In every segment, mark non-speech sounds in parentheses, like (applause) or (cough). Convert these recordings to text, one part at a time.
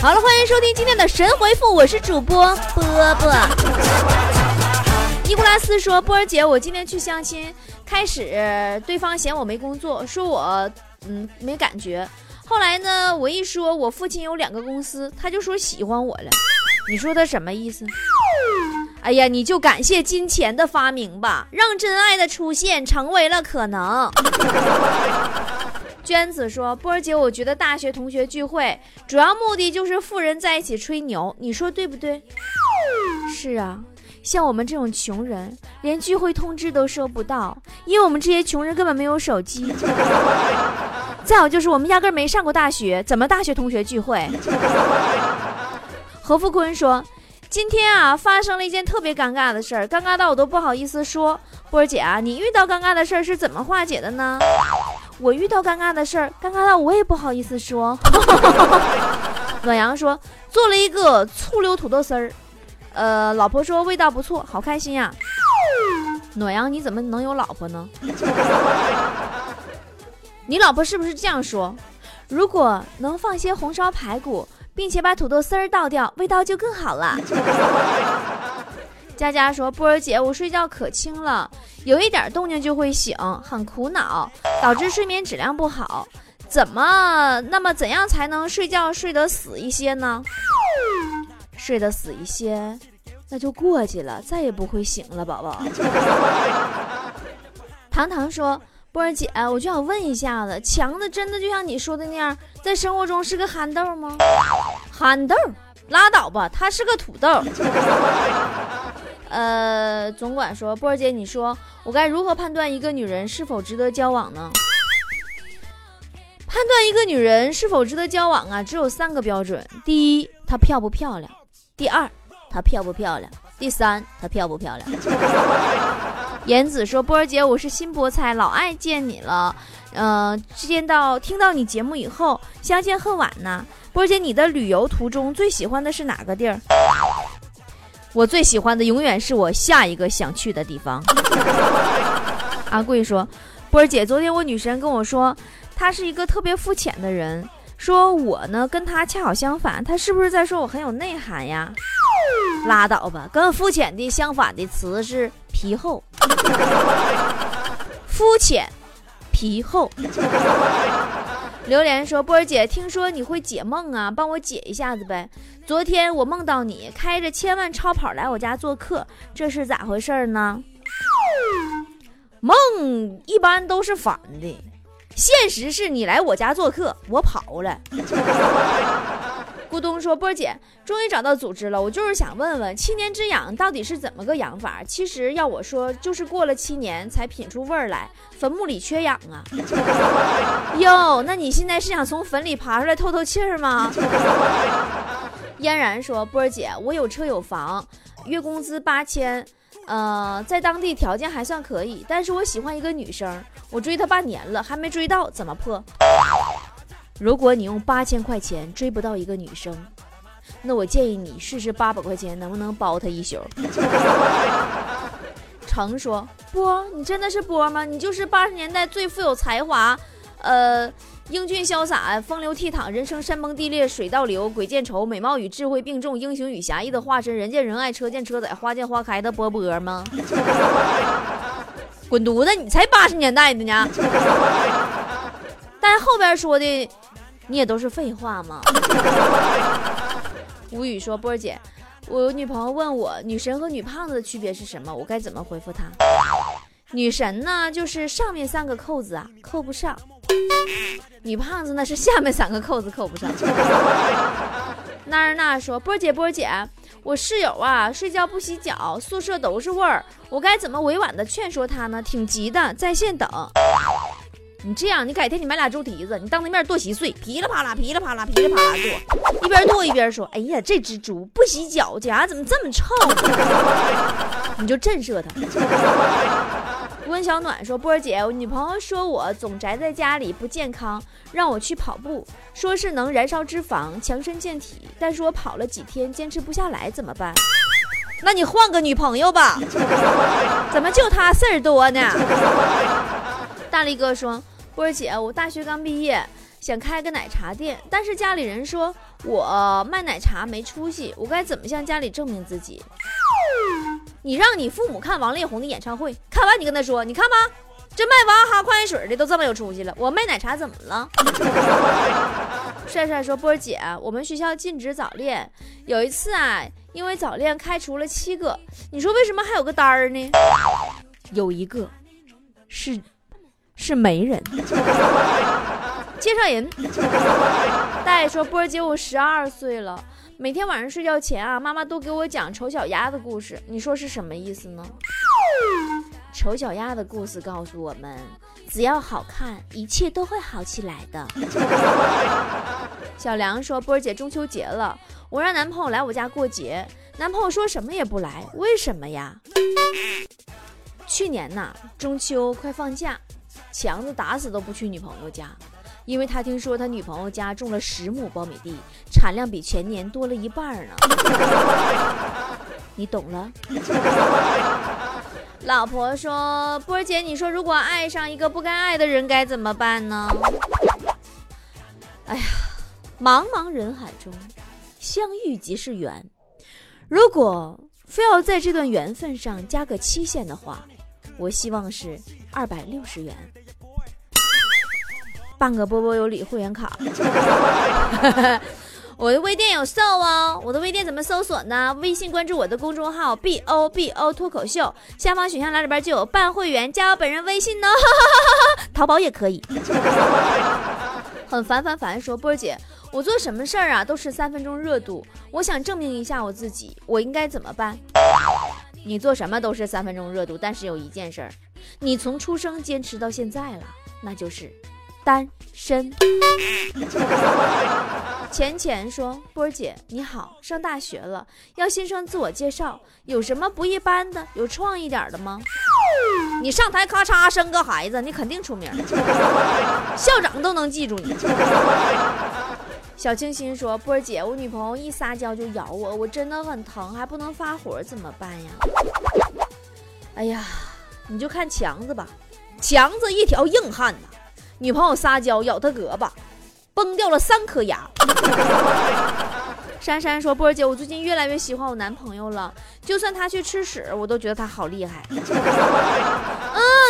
好了，欢迎收听今天的神回复，我是主播波波。尼古拉斯说：“波儿姐，我今天去相亲，开始对方嫌我没工作，说我嗯没感觉。后来呢，我一说我父亲有两个公司，他就说喜欢我了。你说他什么意思？哎呀，你就感谢金钱的发明吧，让真爱的出现成为了可能。”娟子说：“波儿姐，我觉得大学同学聚会主要目的就是富人在一起吹牛，你说对不对？”是啊，像我们这种穷人，连聚会通知都收不到，因为我们这些穷人根本没有手机。(laughs) 再有就是我们压根没上过大学，怎么大学同学聚会？何富坤说：“今天啊，发生了一件特别尴尬的事儿，尴尬到我都不好意思说。波儿姐啊，你遇到尴尬的事儿是怎么化解的呢？”我遇到尴尬的事儿，尴尬到我也不好意思说。(laughs) 暖阳说做了一个醋溜土豆丝儿，呃，老婆说味道不错，好开心呀。暖阳，你怎么能有老婆呢？你老婆是不是这样说？如果能放些红烧排骨，并且把土豆丝儿倒掉，味道就更好了。佳佳说：“波儿姐，我睡觉可轻了，有一点动静就会醒，很苦恼，导致睡眠质量不好。怎么？那么怎样才能睡觉睡得死一些呢？睡得死一些，那就过去了，再也不会醒了，宝宝。”糖糖说：“波儿姐，我就想问一下子，强子真的就像你说的那样，在生活中是个憨豆吗？憨豆？拉倒吧，他是个土豆。”呃，总管说，波儿姐，你说我该如何判断一个女人是否值得交往呢？判断一个女人是否值得交往啊，只有三个标准：第一，她漂不漂亮；第二，她漂不漂亮；第三，她漂不漂亮。言子说，波儿姐，我是新菠菜，老爱见你了。嗯，见到听到你节目以后，相见恨晚呢。波儿姐，你的旅游途中最喜欢的是哪个地儿？我最喜欢的永远是我下一个想去的地方。(laughs) 阿贵说：“波儿姐，昨天我女神跟我说，她是一个特别肤浅的人，说我呢跟她恰好相反，她是不是在说我很有内涵呀？拉倒吧，跟肤浅的相反的词是皮厚，(laughs) 肤浅，皮厚。”榴莲说：“波儿姐，听说你会解梦啊，帮我解一下子呗。昨天我梦到你开着千万超跑来我家做客，这是咋回事呢？梦一般都是反的，现实是你来我家做客，我跑了。”咕咚说：“波姐，终于找到组织了，我就是想问问，七年之痒到底是怎么个养法？其实要我说，就是过了七年才品出味儿来，坟墓里缺氧啊。(laughs) 哟，那你现在是想从坟里爬出来透透气儿吗？”嫣然说：“波儿姐，我有车有房，月工资八千，呃，在当地条件还算可以，但是我喜欢一个女生，我追她半年了，还没追到，怎么破？”如果你用八千块钱追不到一个女生，那我建议你试试八百块钱能不能包她一宿。(laughs) 成说波，你真的是波吗？你就是八十年代最富有才华，呃，英俊潇洒、风流倜傥、人生山崩地裂、水倒流、鬼见愁、美貌与智慧并重、英雄与侠义的化身，人见人爱、车见车载、花见花开的波波吗？(laughs) 滚犊子！你才八十年代的呢。(laughs) 但是后边说的。你也都是废话吗？(laughs) 无语说波儿姐，我女朋友问我女神和女胖子的区别是什么，我该怎么回复她？女神呢，就是上面三个扣子啊扣不上；女胖子呢是下面三个扣子扣不上。娜儿娜说波儿姐波儿姐，我室友啊睡觉不洗脚，宿舍都是味儿，我该怎么委婉的劝说她呢？挺急的，在线等。你这样，你改天你买俩猪蹄子，你当他面剁稀碎，噼里啪啦，噼里啪啦，噼里啪啦剁，一边剁一边说：“哎呀，这只猪不洗脚，家怎么这么臭？”你就震慑他。温小暖说：“波儿姐，我女朋友说我总宅在家里不健康，让我去跑步，说是能燃烧脂肪，强身健体。但是我跑了几天，坚持不下来，怎么办？那你换个女朋友吧。怎么就她事儿多呢？”大力哥说。波儿姐，我大学刚毕业，想开个奶茶店，但是家里人说我卖奶茶没出息，我该怎么向家里证明自己？你让你父母看王力宏的演唱会，看完你跟他说，你看吧，这卖娃哈哈矿泉水的都这么有出息了，我卖奶茶怎么了？帅帅说波儿姐，我们学校禁止早恋，有一次啊，因为早恋开除了七个，你说为什么还有个单儿呢？有一个是是媒人。介绍人，大爷说波儿姐，我十二岁了，每天晚上睡觉前啊，妈妈都给我讲丑小鸭的故事，你说是什么意思呢？丑小鸭的故事告诉我们，只要好看，一切都会好起来的。小梁说波儿姐，中秋节了，我让男朋友来我家过节，男朋友说什么也不来，为什么呀？去年呐，中秋快放假，强子打死都不去女朋友家。因为他听说他女朋友家种了十亩苞米地，产量比前年多了一半呢。你懂了。(laughs) 老婆说：“波儿姐，你说如果爱上一个不该爱的人该怎么办呢？”哎呀，茫茫人海中，相遇即是缘。如果非要在这段缘分上加个期限的话，我希望是二百六十元。办个波波有礼会员卡，(laughs) 我的微店有售哦。我的微店怎么搜索呢？微信关注我的公众号 B O B O 脱口秀，下方选项栏里边就有办会员，加我本人微信呢。(laughs) 淘宝也可以。很烦烦烦，说波儿姐，我做什么事儿啊都是三分钟热度，我想证明一下我自己，我应该怎么办？你做什么都是三分钟热度，但是有一件事儿，你从出生坚持到现在了，那就是。单身。浅浅说：“波儿姐你好，上大学了，要新生自我介绍，有什么不一般的、有创意点的吗？你上台咔嚓生个孩子，你肯定出名，校长都能记住你。”小清新说：“波儿姐，我女朋友一撒娇就咬我，我真的很疼，还不能发火，怎么办呀？”哎呀，你就看强子吧，强子一条硬汉呐。女朋友撒娇咬他胳膊，崩掉了三颗牙。(laughs) 珊珊说：“波儿姐，我最近越来越喜欢我男朋友了，就算他去吃屎，我都觉得他好厉害。(laughs) ”嗯，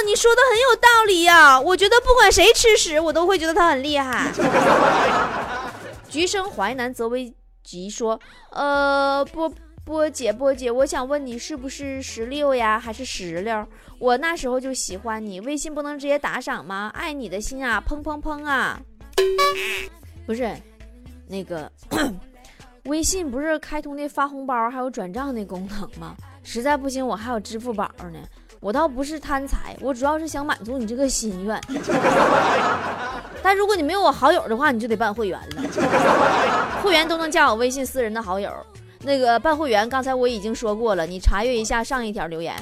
你说的很有道理呀。我觉得不管谁吃屎，我都会觉得他很厉害。(laughs) 橘生淮南则为吉说：“呃，波。”波姐，波姐，我想问你是不是石榴呀，还是石榴？我那时候就喜欢你，微信不能直接打赏吗？爱你的心啊，砰砰砰啊！不是，那个微信不是开通那发红包还有转账那功能吗？实在不行，我还有支付宝呢。我倒不是贪财，我主要是想满足你这个心愿。(laughs) 但如果你没有我好友的话，你就得办会员了。会员都能加我微信私人的好友。那个办会员，刚才我已经说过了，你查阅一下上一条留言。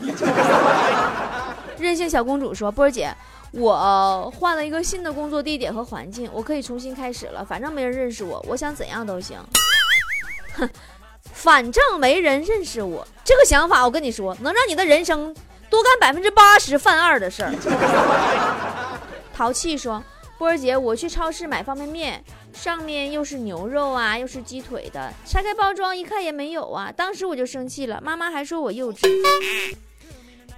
(laughs) 任性小公主说：“波儿姐，我换了一个新的工作地点和环境，我可以重新开始了。反正没人认识我，我想怎样都行。哼，(laughs) 反正没人认识我，这个想法我跟你说，能让你的人生多干百分之八十犯二的事儿。”淘气说。波儿姐，我去超市买方便面，上面又是牛肉啊，又是鸡腿的，拆开包装一看也没有啊，当时我就生气了，妈妈还说我幼稚。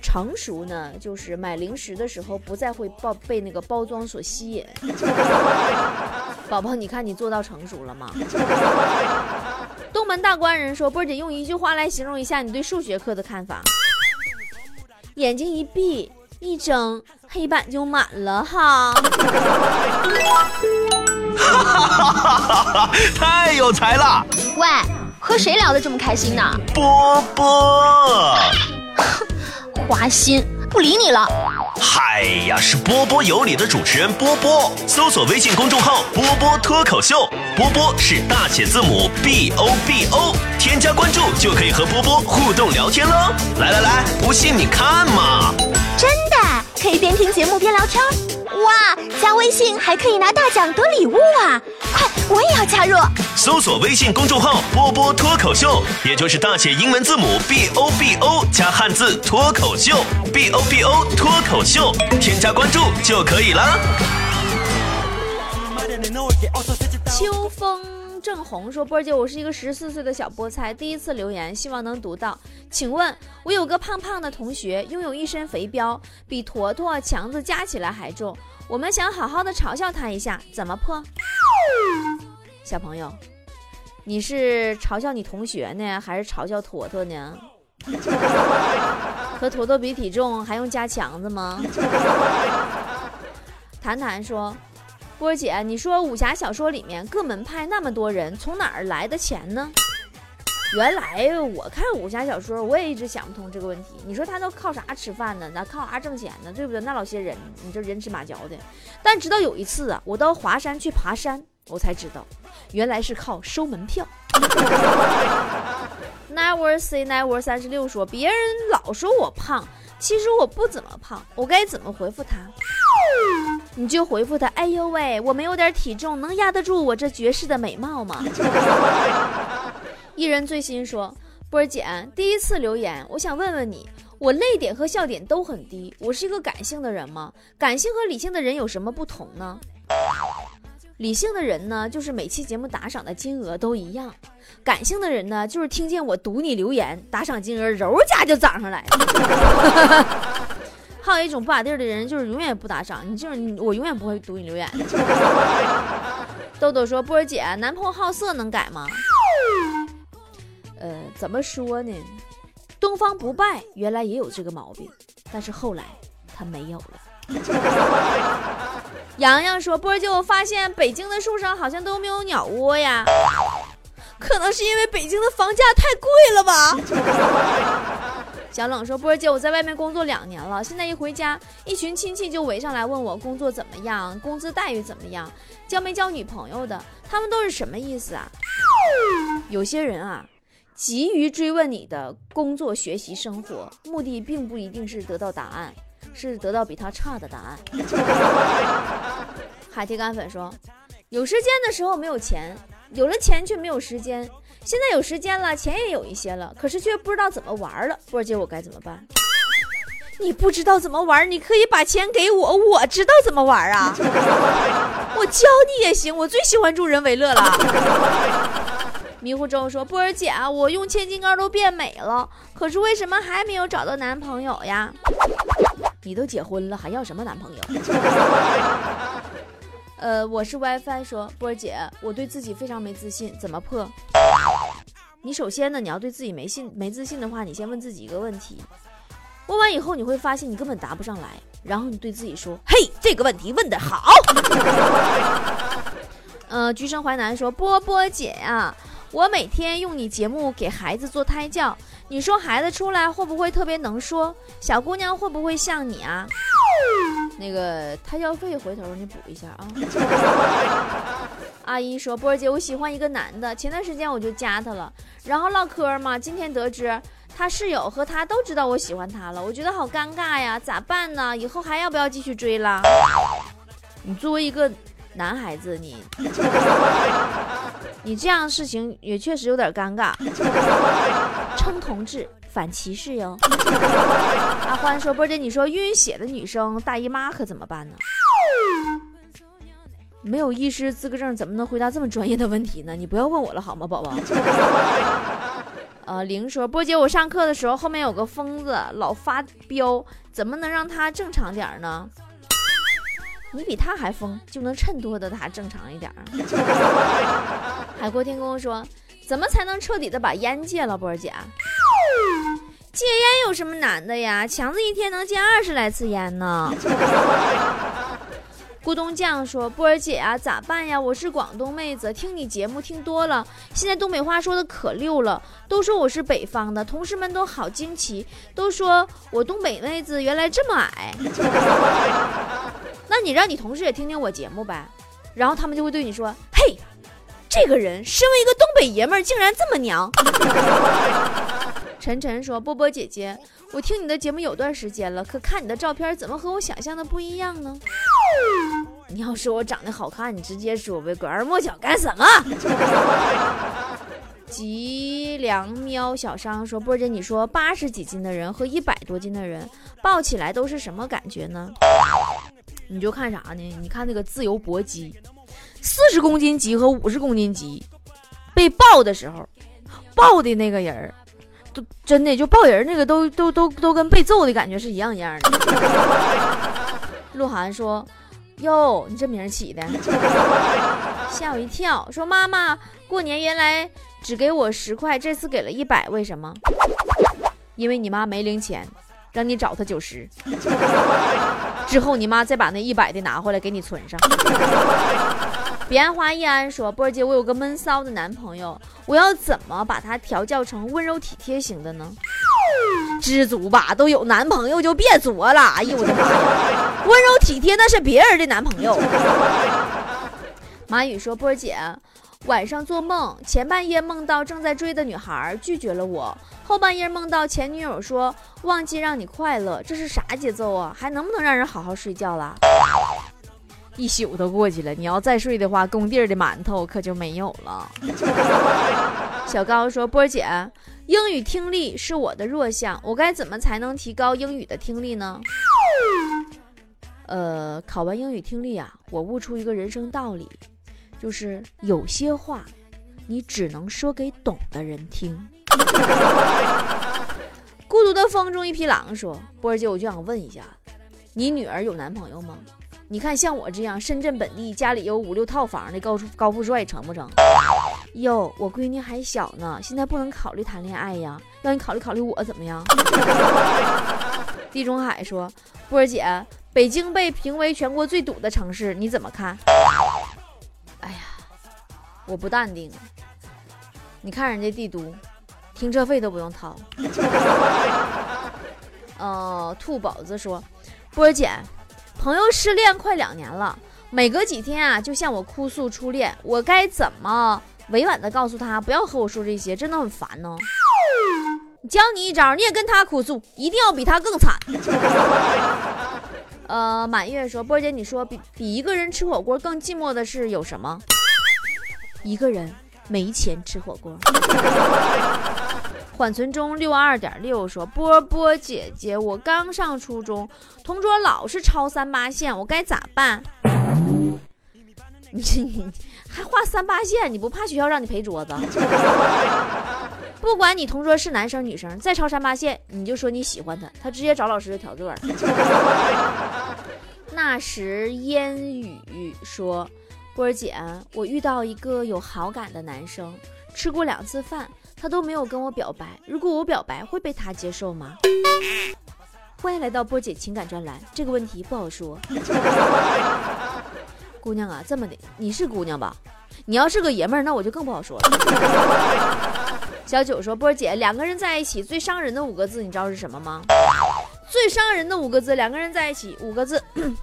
成熟呢，就是买零食的时候不再会包被那个包装所吸引。(laughs) 宝宝，你看你做到成熟了吗？东门大官人说，波儿姐用一句话来形容一下你对数学课的看法：眼睛一闭。一睁黑板就满了哈！哈哈哈哈哈！太有才了！喂，和谁聊得这么开心呢？波波，(laughs) 花心，不理你了。嗨呀，是波波有理的主持人波波，搜索微信公众号“波波脱口秀”，波波是大写字母 B O B O，添加关注就可以和波波互动聊天喽！来来来，不信你看嘛！真的可以边听节目边聊天哇！加微信还可以拿大奖得礼物啊！快，我也要加入！搜索微信公众号“波波脱口秀”，也就是大写英文字母 B O B O 加汉字“脱口秀 ”，B O B O 脱口秀，添加关注就可以了。秋风正红说：“波儿姐，我是一个十四岁的小菠菜，第一次留言，希望能读到。请问，我有个胖胖的同学，拥有一身肥膘，比坨坨、强子加起来还重。我们想好好的嘲笑他一下，怎么破？小朋友，你是嘲笑你同学呢，还是嘲笑坨坨呢？和坨坨比体重还用加强子吗？” (laughs) 谈谈说。波姐，你说武侠小说里面各门派那么多人，从哪儿来的钱呢？原来我看武侠小说，我也一直想不通这个问题。你说他都靠啥吃饭呢？那靠啥挣钱呢？对不对？那老些人，你这人吃马嚼的。但直到有一次啊，我到华山去爬山，我才知道，原来是靠收门票。Never say never。三十六说，别人老说我胖，其实我不怎么胖，我该怎么回复他？你就回复他，哎呦喂，我没有点体重，能压得住我这绝世的美貌吗？(laughs) 一人最新说，波儿姐第一次留言，我想问问你，我泪点和笑点都很低，我是一个感性的人吗？感性和理性的人有什么不同呢？理性的人呢，就是每期节目打赏的金额都一样；感性的人呢，就是听见我读你留言，打赏金额揉家就涨上来了。还有一种不咋地的人，就是永远不打赏。你就是我，永远不会读你留言。豆豆说：“波儿姐，男朋友好色能改吗？”呃，怎么说呢？东方不败原来也有这个毛病，但是后来他没有了。(laughs) 洋洋说：“波儿姐，我发现北京的树上好像都没有鸟窝呀，可能是因为北京的房价太贵了吧。”小冷说：“波儿姐，我在外面工作两年了，现在一回家，一群亲戚就围上来问我工作怎么样，工资待遇怎么样，交没交女朋友的，他们都是什么意思啊？有些人啊，急于追问你的工作、学习、生活，目的并不一定是得到答案，是得到比他差的答案。(laughs) ”海铁干粉说：“有时间的时候没有钱，有了钱却没有时间。”现在有时间了，钱也有一些了，可是却不知道怎么玩了。波儿姐，我该怎么办？你不知道怎么玩，你可以把钱给我，我知道怎么玩啊！(laughs) 我教你也行，我最喜欢助人为乐了。(laughs) 迷糊中说：“波儿姐啊，我用千金膏都变美了，可是为什么还没有找到男朋友呀？你都结婚了，还要什么男朋友？” (laughs) 呃，我是 WiFi 说，波儿姐，我对自己非常没自信，怎么破？你首先呢，你要对自己没信没自信的话，你先问自己一个问题，问完以后你会发现你根本答不上来，然后你对自己说，嘿，这个问题问得好。(laughs) 呃，橘生淮南说，波波姐呀，我每天用你节目给孩子做胎教，你说孩子出来会不会特别能说？小姑娘会不会像你啊？那个胎教费回头你补一下啊。(laughs) 阿姨说：“波儿姐，我喜欢一个男的，前段时间我就加他了，然后唠嗑嘛。今天得知他室友和他都知道我喜欢他了，我觉得好尴尬呀，咋办呢？以后还要不要继续追了？你作为一个男孩子，你你这样事情也确实有点尴尬。称同志。”反歧视哟！阿欢说：“波姐，你说晕血的女生大姨妈可怎么办呢？没有医师资格证，怎么能回答这么专业的问题呢？(laughs) 你不要问我了好吗，宝宝？” (laughs) 呃，玲说：“波姐，我上课的时候后面有个疯子老发飙，怎么能让他正常点呢？你比他还疯，就能衬托的他正常一点。”海阔天空说：“怎么才能彻底的把烟戒了，波姐？”戒烟有什么难的呀？强子一天能戒二十来次烟呢。咕咚酱说：“波儿姐啊，咋办呀？我是广东妹子，听你节目听多了，现在东北话说的可溜了。都说我是北方的，同事们都好惊奇，都说我东北妹子原来这么矮。那你让你同事也听听我节目呗，然后他们就会对你说：嘿，这个人身为一个东北爷们儿，竟然这么娘。”晨晨说：“波波姐姐，我听你的节目有段时间了，可看你的照片怎么和我想象的不一样呢？(laughs) 你要说我长得好看，你直接说呗，拐弯抹角干什么？” (laughs) 吉良喵小商说：“波姐，你说八十几斤的人和一百多斤的人抱起来都是什么感觉呢？你就看啥呢？你看那个自由搏击。”四十公斤级和五十公斤级被抱的时候，抱的那个人儿，都真的就抱人那个都都都都跟被揍的感觉是一样一样的。(laughs) 鹿晗说：“哟，你这名起的，(laughs) 吓我一跳。”说：“妈妈，过年原来只给我十块，这次给了一百，为什么？因为你妈没零钱，让你找她九十。(laughs) 之后你妈再把那一百的拿回来给你存上。”彼岸花易安说：“波儿姐，我有个闷骚的男朋友，我要怎么把他调教成温柔体贴型的呢？知足吧，都有男朋友就别作了。哎呦我的妈呀，温柔体贴那是别人的男朋友。”马宇说：“波姐，晚上做梦，前半夜梦到正在追的女孩拒绝了我，后半夜梦到前女友说忘记让你快乐，这是啥节奏啊？还能不能让人好好睡觉了？”一宿都过去了，你要再睡的话，工地的馒头可就没有了。小高说：“波姐，英语听力是我的弱项，我该怎么才能提高英语的听力呢？”呃，考完英语听力啊，我悟出一个人生道理，就是有些话你只能说给懂的人听。孤独的风中一匹狼说：“波儿姐，我就想问一下，你女儿有男朋友吗？”你看，像我这样深圳本地，家里有五六套房的高高富帅，成不成？哟，我闺女还小呢，现在不能考虑谈恋爱呀，让你考虑考虑我怎么样？(laughs) 地中海说，波儿姐，北京被评为全国最堵的城市，你怎么看？哎呀，我不淡定。你看人家帝都，停车费都不用掏。呃，(laughs) 兔宝子说，波儿姐。朋友失恋快两年了，每隔几天啊，就向我哭诉初恋，我该怎么委婉的告诉他不要和我说这些，真的很烦呢。教你一招，你也跟他哭诉，一定要比他更惨。(laughs) 呃，满月说，波姐，你说比比一个人吃火锅更寂寞的是有什么？一个人没钱吃火锅。缓存中六二点六说：“波波姐姐，我刚上初中，同桌老是抄三八线，我该咋办？你 (laughs) 还画三八线，你不怕学校让你赔桌子？(laughs) 不管你同桌是男生女生，再抄三八线，你就说你喜欢他，他直接找老师调座。(laughs) 那时烟雨说：波姐，我遇到一个有好感的男生，吃过两次饭。”他都没有跟我表白，如果我表白会被他接受吗？欢迎来到波姐情感专栏，这个问题不好说。(laughs) 姑娘啊，这么的，你是姑娘吧？你要是个爷们儿，那我就更不好说了。小九说，波姐，两个人在一起最伤人的五个字，你知道是什么吗？最伤人的五个字，两个人在一起五个字，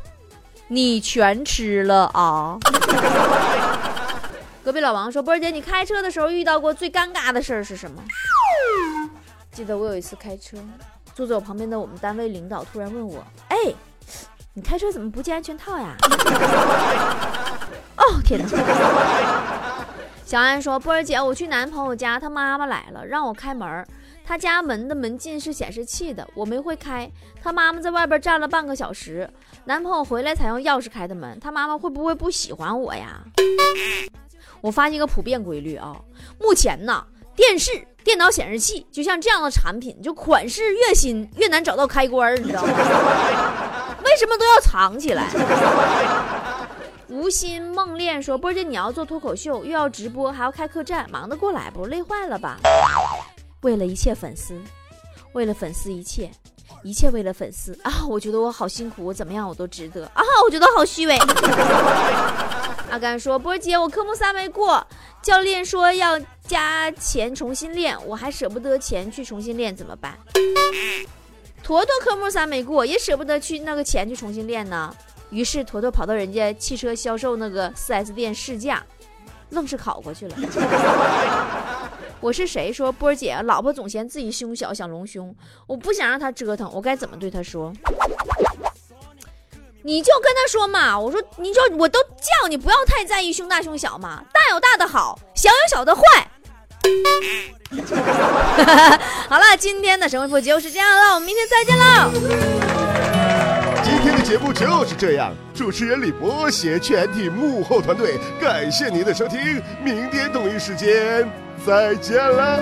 (coughs) 你全吃了啊。隔壁老王说：“波儿姐，你开车的时候遇到过最尴尬的事儿是什么？”记得我有一次开车，坐在我旁边的我们单位领导突然问我：“哎，你开车怎么不系安全套呀？” (laughs) 哦天哪！小安说：“波儿姐，我去男朋友家，他妈妈来了，让我开门。他家门的门禁是显示器的，我没会开。他妈妈在外边站了半个小时，男朋友回来才用钥匙开的门。他妈妈会不会不喜欢我呀？”我发现一个普遍规律啊，目前呢，电视、电脑显示器就像这样的产品，就款式越新越难找到开关，你知道吗？(laughs) 为什么都要藏起来？无心梦恋说：“波姐，你要做脱口秀，又要直播，还要开客栈，忙得过来不？累坏了吧？”为了一切粉丝，为了粉丝一切，一切为了粉丝啊！我觉得我好辛苦，我怎么样我都值得啊！我觉得好虚伪。阿甘说：“波姐，我科目三没过，教练说要加钱重新练，我还舍不得钱去重新练，怎么办？”坨坨科目三没过，也舍不得去那个钱去重新练呢。于是坨坨跑到人家汽车销售那个 4S 店试驾，愣是考过去了。(laughs) 我是谁？说波姐，老婆总嫌自己胸小，想隆胸，我不想让她折腾，我该怎么对她说？你就跟他说嘛，我说你就我都叫你不要太在意胸大胸小嘛，大有大的好，小有小的坏。(laughs) 好了，今天的神回复就是这样了，我们明天再见喽。天的节目就是这样，主持人李博携全体幕后团队，感谢您的收听，明天同一时间再见了。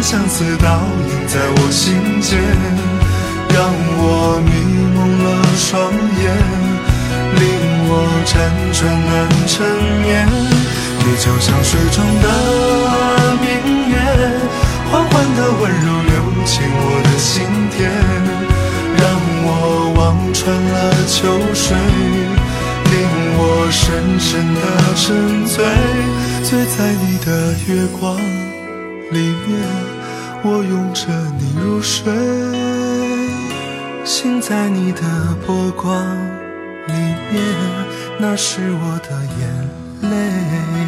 相思倒映在我心间，让我迷蒙了双眼，令我辗转难成眠。你就像水中的明月，缓缓的温柔流进我的心田，让我望穿了秋水，令我深深的沉醉，醉在你的月光里面，我拥着你入睡，醒在你的波光里面，那是我的眼泪。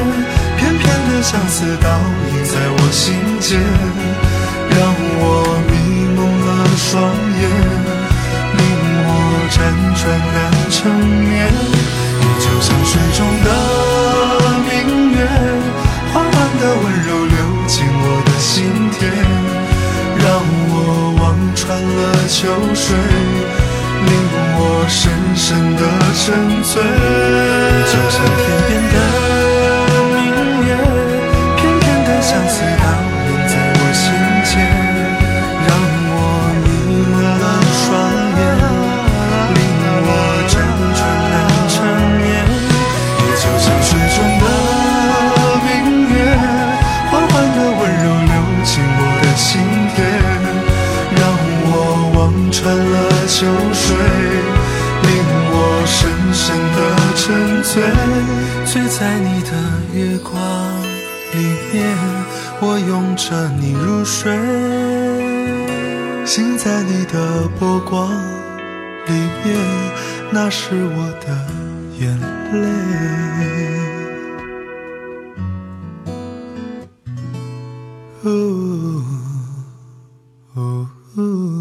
相思倒映在我心间，让我迷蒙了双眼，令我辗转难成眠。你就像水中的明月，缓缓的温柔流进我的心田，让我望穿了秋水，令我深深的沉醉。深的沉醉，醉在你的月光里面，我拥着你入睡，醒在你的波光里面，那是我的眼泪。哦哦哦